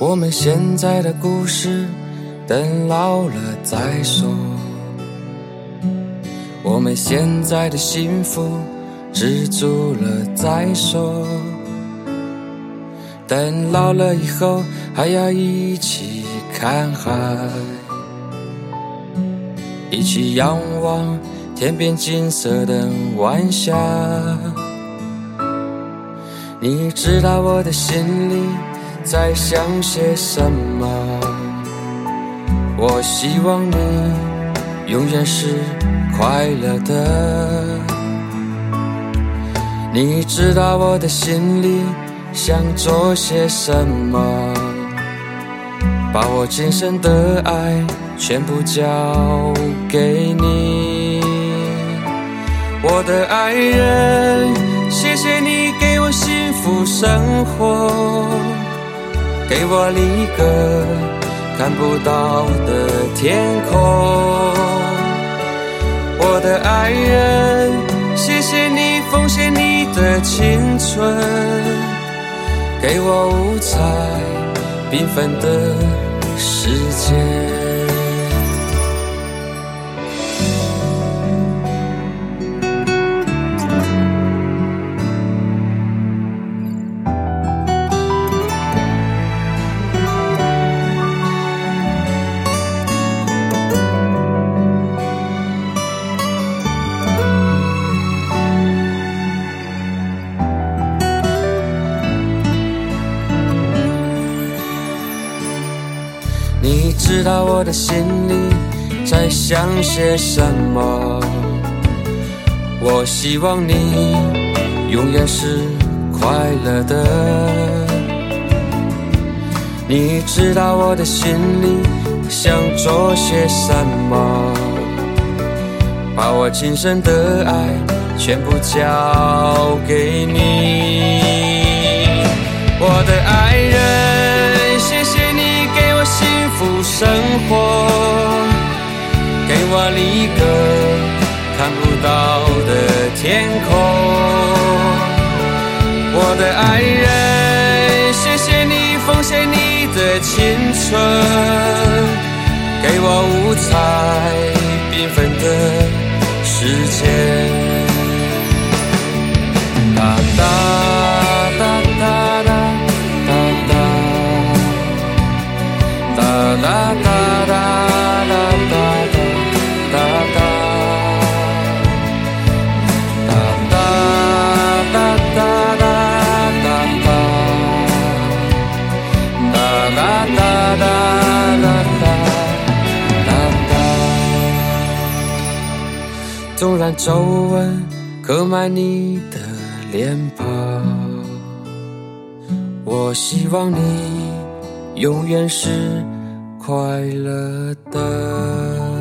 我们现在的故事，等老了再说。我们现在的幸福，知足了再说。等老了以后，还要一起看海，一起仰望天边金色的晚霞。你知道我的心里在想些什么？我希望你永远是快乐的。你知道我的心里。想做些什么？把我今生的爱全部交给你，我的爱人，谢谢你给我幸福生活，给我一个看不到的天空。我的爱人，谢谢你奉献你的青春。给我五彩缤纷的世界。知道我的心里在想些什么？我希望你永远是快乐的。你知道我的心里想做些什么？把我今生的爱全部交给你，我的爱生活，给我一个看不到的天空。我的爱人，谢谢你奉献你的青春，给我五彩缤纷的世界。纵然皱纹刻满你的脸庞，我希望你永远是快乐的。